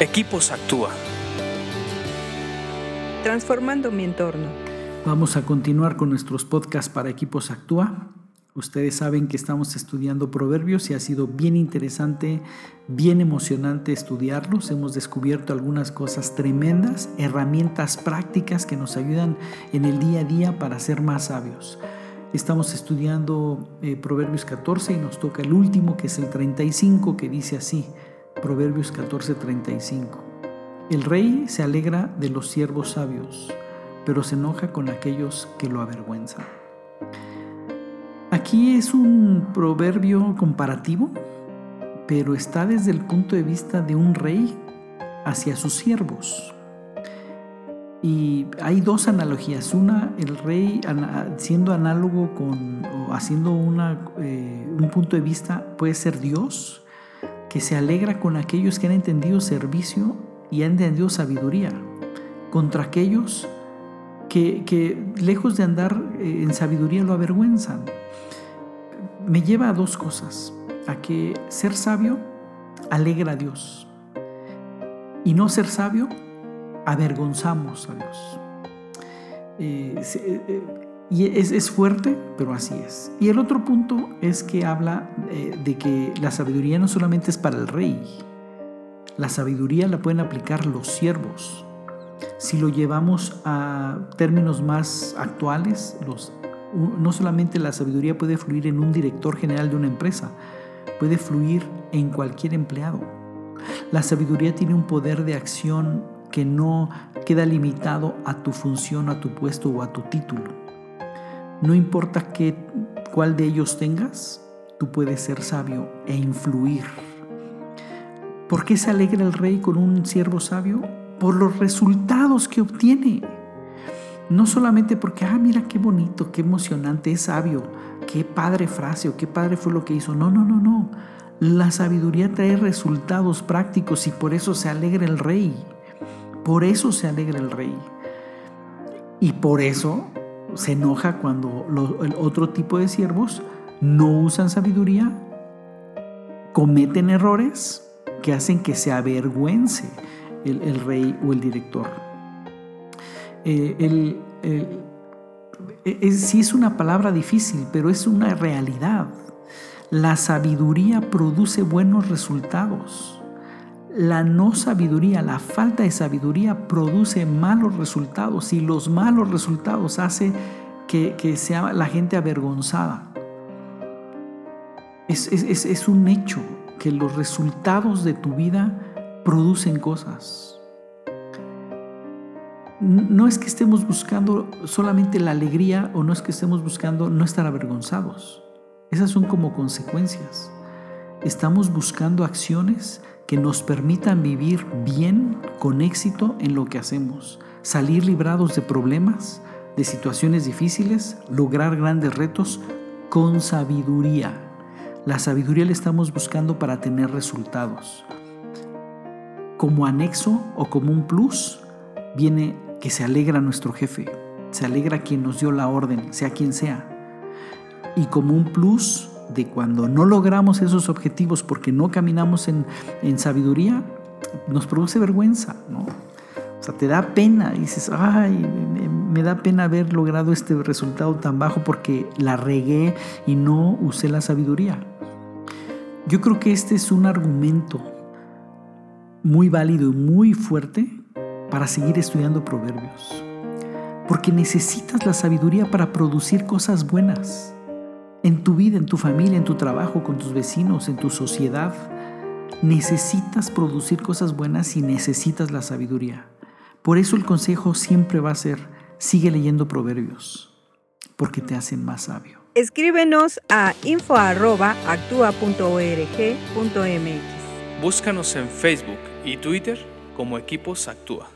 Equipos Actúa. Transformando mi entorno. Vamos a continuar con nuestros podcasts para Equipos Actúa. Ustedes saben que estamos estudiando proverbios y ha sido bien interesante, bien emocionante estudiarlos. Hemos descubierto algunas cosas tremendas, herramientas prácticas que nos ayudan en el día a día para ser más sabios. Estamos estudiando eh, Proverbios 14 y nos toca el último, que es el 35, que dice así, Proverbios 14, 35. El rey se alegra de los siervos sabios, pero se enoja con aquellos que lo avergüenzan. Aquí es un proverbio comparativo, pero está desde el punto de vista de un rey hacia sus siervos. Y hay dos analogías. Una, el rey siendo análogo con, o haciendo una, eh, un punto de vista, puede ser Dios, que se alegra con aquellos que han entendido servicio y han entendido sabiduría, contra aquellos que, que lejos de andar eh, en sabiduría lo avergüenzan. Me lleva a dos cosas, a que ser sabio alegra a Dios y no ser sabio avergonzamos a Dios. Eh, eh, y es, fuerte, pero así es. Y el otro punto es que habla eh, de que la sabiduría no solamente es para el rey, la sabiduría la pueden aplicar los siervos. Si lo llevamos a términos más actuales, no solamente la sabiduría puede fluir en un director general de una empresa, puede fluir en cualquier empleado. La sabiduría tiene un poder de acción que no queda limitado a tu función, a tu puesto o a tu título. No importa qué, cuál de ellos tengas, tú puedes ser sabio e influir. ¿Por qué se alegra el rey con un siervo sabio? Por los resultados que obtiene. No solamente porque, ah, mira qué bonito, qué emocionante, es sabio, qué padre frase o qué padre fue lo que hizo. No, no, no, no. La sabiduría trae resultados prácticos y por eso se alegra el rey. Por eso se alegra el rey. Y por eso se enoja cuando el otro tipo de siervos no usan sabiduría, cometen errores que hacen que se avergüence el, rey o el director. Eh, sí es una palabra difícil, pero es una realidad. La sabiduría produce buenos resultados. La no sabiduría, la falta de sabiduría produce malos resultados y los malos resultados hace que, sea la gente avergonzada. Es, un hecho que los resultados de tu vida producen cosas. No es que estemos buscando solamente la alegría o no es que estemos buscando no estar avergonzados. Esas son como consecuencias. Estamos buscando acciones que nos permitan vivir bien, con éxito en lo que hacemos, salir librados de problemas, de situaciones difíciles, lograr grandes retos con sabiduría. La sabiduría la estamos buscando para tener resultados. Como anexo o como un plus viene que se alegra nuestro jefe, se alegra quien nos dio la orden, sea quien sea. Y como un plus de cuando no logramos esos objetivos porque no caminamos en, sabiduría, nos produce vergüenza, ¿no? O sea, te da pena, dices, ay, me, da pena haber logrado este resultado tan bajo porque la regué y no usé la sabiduría. Yo creo que este es un argumento muy válido y muy fuerte para seguir estudiando proverbios. Porque necesitas la sabiduría para producir cosas buenas en tu vida, en tu familia, en tu trabajo, con tus vecinos, en tu sociedad. Necesitas producir cosas buenas y necesitas la sabiduría. Por eso el consejo siempre va a ser, sigue leyendo proverbios, porque te hacen más sabio. Escríbenos a info.actua.org.mx. Búscanos en Facebook y Twitter como Equipos Actúa.